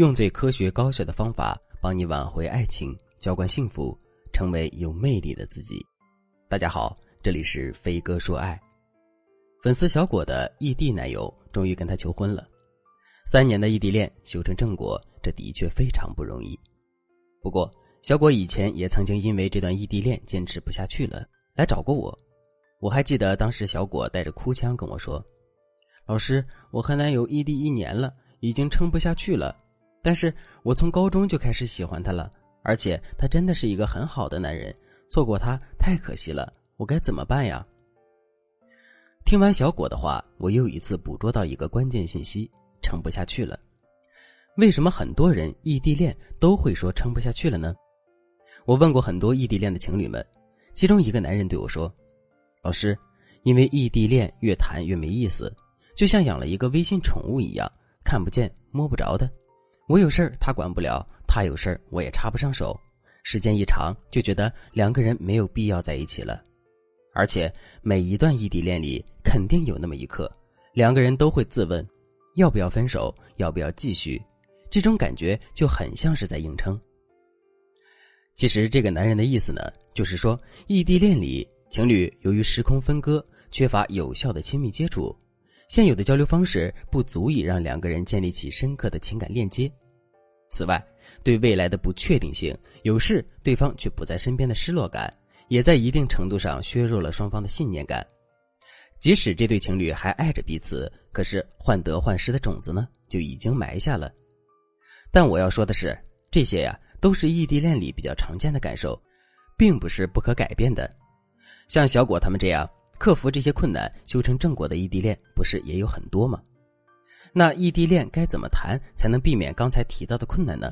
用最科学高效的方法帮你挽回爱情，浇灌幸福，成为有魅力的自己。大家好，这里是飞哥说爱。粉丝小果的异地男友终于跟他求婚了，三年的异地恋修成正果，这的确非常不容易。不过，小果以前也曾经因为这段异地恋坚持不下去了，来找过我。我还记得当时小果带着哭腔跟我说：“老师，我和男友异地一年了，已经撑不下去了。但是我从高中就开始喜欢他了，而且他真的是一个很好的男人，错过他太可惜了。我该怎么办呀？”听完小果的话，我又一次捕捉到一个关键信息：撑不下去了。为什么很多人异地恋都会说撑不下去了呢？我问过很多异地恋的情侣们，其中一个男人对我说。老师，因为异地恋越谈越没意思，就像养了一个微信宠物一样，看不见摸不着的。我有事儿他管不了，他有事儿我也插不上手。时间一长，就觉得两个人没有必要在一起了。而且每一段异地恋里，肯定有那么一刻，两个人都会自问：要不要分手？要不要继续？这种感觉就很像是在硬撑。其实这个男人的意思呢，就是说异地恋里。情侣由于时空分割，缺乏有效的亲密接触，现有的交流方式不足以让两个人建立起深刻的情感链接。此外，对未来的不确定性，有事对方却不在身边的失落感，也在一定程度上削弱了双方的信念感。即使这对情侣还爱着彼此，可是患得患失的种子呢，就已经埋下了。但我要说的是，这些呀，都是异地恋里比较常见的感受，并不是不可改变的。像小果他们这样克服这些困难、修成正果的异地恋，不是也有很多吗？那异地恋该怎么谈才能避免刚才提到的困难呢？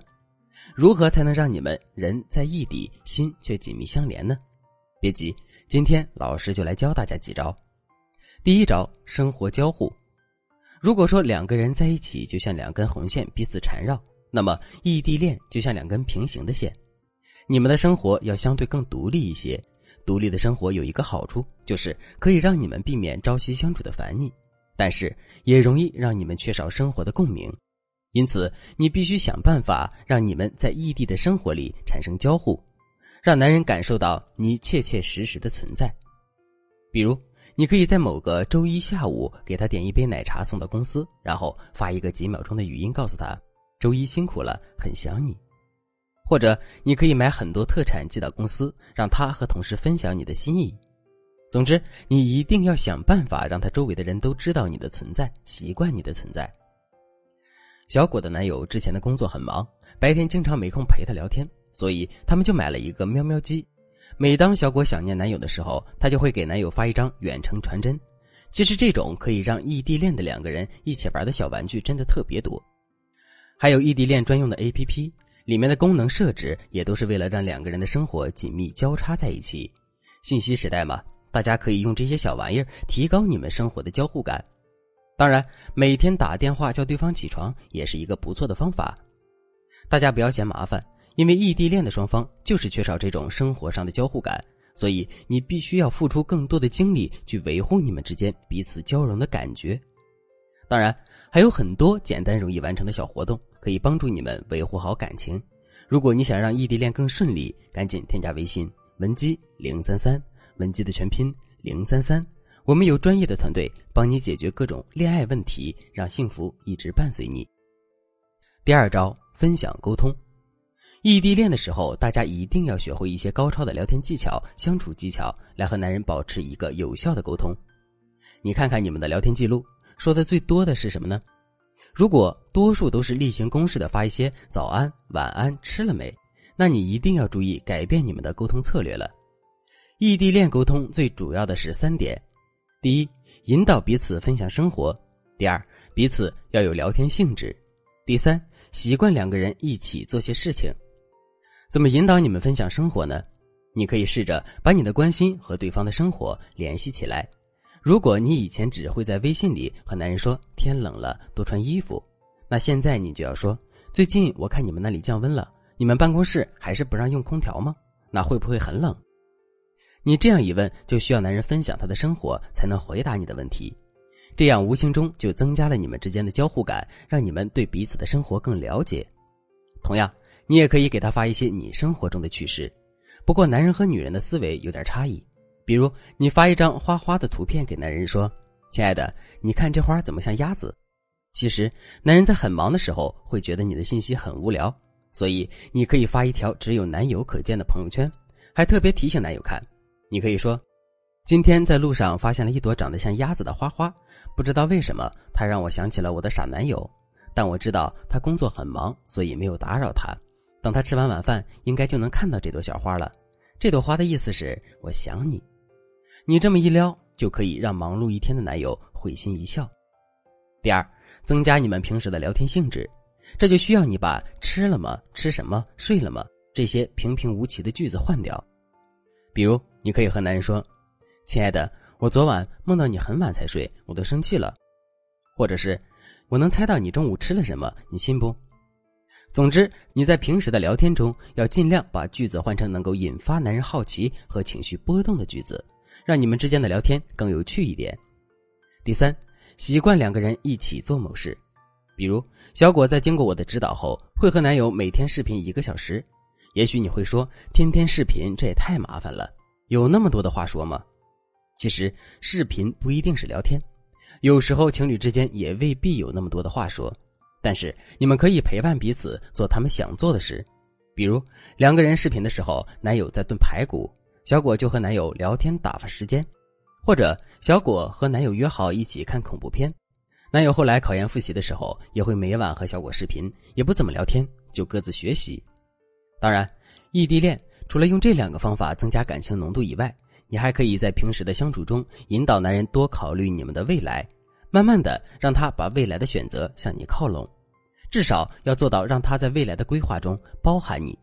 如何才能让你们人在异地，心却紧密相连呢？别急，今天老师就来教大家几招。第一招，生活交互。如果说两个人在一起就像两根红线彼此缠绕，那么异地恋就像两根平行的线，你们的生活要相对更独立一些。独立的生活有一个好处，就是可以让你们避免朝夕相处的烦腻，但是也容易让你们缺少生活的共鸣。因此，你必须想办法让你们在异地的生活里产生交互，让男人感受到你切切实实的存在。比如，你可以在某个周一下午给他点一杯奶茶送到公司，然后发一个几秒钟的语音告诉他：“周一辛苦了，很想你。”或者你可以买很多特产寄到公司，让他和同事分享你的心意。总之，你一定要想办法让他周围的人都知道你的存在，习惯你的存在。小果的男友之前的工作很忙，白天经常没空陪她聊天，所以他们就买了一个喵喵机。每当小果想念男友的时候，她就会给男友发一张远程传真。其实这种可以让异地恋的两个人一起玩的小玩具真的特别多，还有异地恋专用的 APP。里面的功能设置也都是为了让两个人的生活紧密交叉在一起。信息时代嘛，大家可以用这些小玩意儿提高你们生活的交互感。当然，每天打电话叫对方起床也是一个不错的方法。大家不要嫌麻烦，因为异地恋的双方就是缺少这种生活上的交互感，所以你必须要付出更多的精力去维护你们之间彼此交融的感觉。当然，还有很多简单容易完成的小活动。可以帮助你们维护好感情。如果你想让异地恋更顺利，赶紧添加微信文姬零三三，文姬的全拼零三三。我们有专业的团队帮你解决各种恋爱问题，让幸福一直伴随你。第二招，分享沟通。异地恋的时候，大家一定要学会一些高超的聊天技巧、相处技巧，来和男人保持一个有效的沟通。你看看你们的聊天记录，说的最多的是什么呢？如果多数都是例行公事的发一些早安、晚安、吃了没，那你一定要注意改变你们的沟通策略了。异地恋沟通最主要的是三点：第一，引导彼此分享生活；第二，彼此要有聊天兴致；第三，习惯两个人一起做些事情。怎么引导你们分享生活呢？你可以试着把你的关心和对方的生活联系起来。如果你以前只会在微信里和男人说天冷了多穿衣服，那现在你就要说最近我看你们那里降温了，你们办公室还是不让用空调吗？那会不会很冷？你这样一问，就需要男人分享他的生活才能回答你的问题，这样无形中就增加了你们之间的交互感，让你们对彼此的生活更了解。同样，你也可以给他发一些你生活中的趣事。不过，男人和女人的思维有点差异。比如，你发一张花花的图片给男人，说：“亲爱的，你看这花怎么像鸭子？”其实，男人在很忙的时候会觉得你的信息很无聊，所以你可以发一条只有男友可见的朋友圈，还特别提醒男友看。你可以说：“今天在路上发现了一朵长得像鸭子的花花，不知道为什么，它让我想起了我的傻男友。但我知道他工作很忙，所以没有打扰他。等他吃完晚饭，应该就能看到这朵小花了。这朵花的意思是我想你。”你这么一撩，就可以让忙碌一天的男友会心一笑。第二，增加你们平时的聊天性质，这就需要你把“吃了吗？吃什么？睡了吗？”这些平平无奇的句子换掉。比如，你可以和男人说：“亲爱的，我昨晚梦到你很晚才睡，我都生气了。”或者是“我能猜到你中午吃了什么，你信不？”总之，你在平时的聊天中要尽量把句子换成能够引发男人好奇和情绪波动的句子。让你们之间的聊天更有趣一点。第三，习惯两个人一起做某事，比如小果在经过我的指导后，会和男友每天视频一个小时。也许你会说，天天视频这也太麻烦了，有那么多的话说吗？其实视频不一定是聊天，有时候情侣之间也未必有那么多的话说。但是你们可以陪伴彼此做他们想做的事，比如两个人视频的时候，男友在炖排骨。小果就和男友聊天打发时间，或者小果和男友约好一起看恐怖片。男友后来考研复习的时候，也会每晚和小果视频，也不怎么聊天，就各自学习。当然，异地恋除了用这两个方法增加感情浓度以外，你还可以在平时的相处中引导男人多考虑你们的未来，慢慢的让他把未来的选择向你靠拢，至少要做到让他在未来的规划中包含你。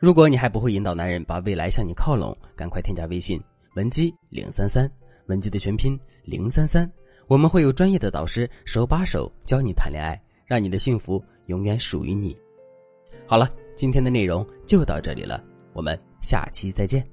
如果你还不会引导男人把未来向你靠拢，赶快添加微信文姬零三三，文姬的全拼零三三，我们会有专业的导师手把手教你谈恋爱，让你的幸福永远属于你。好了，今天的内容就到这里了，我们下期再见。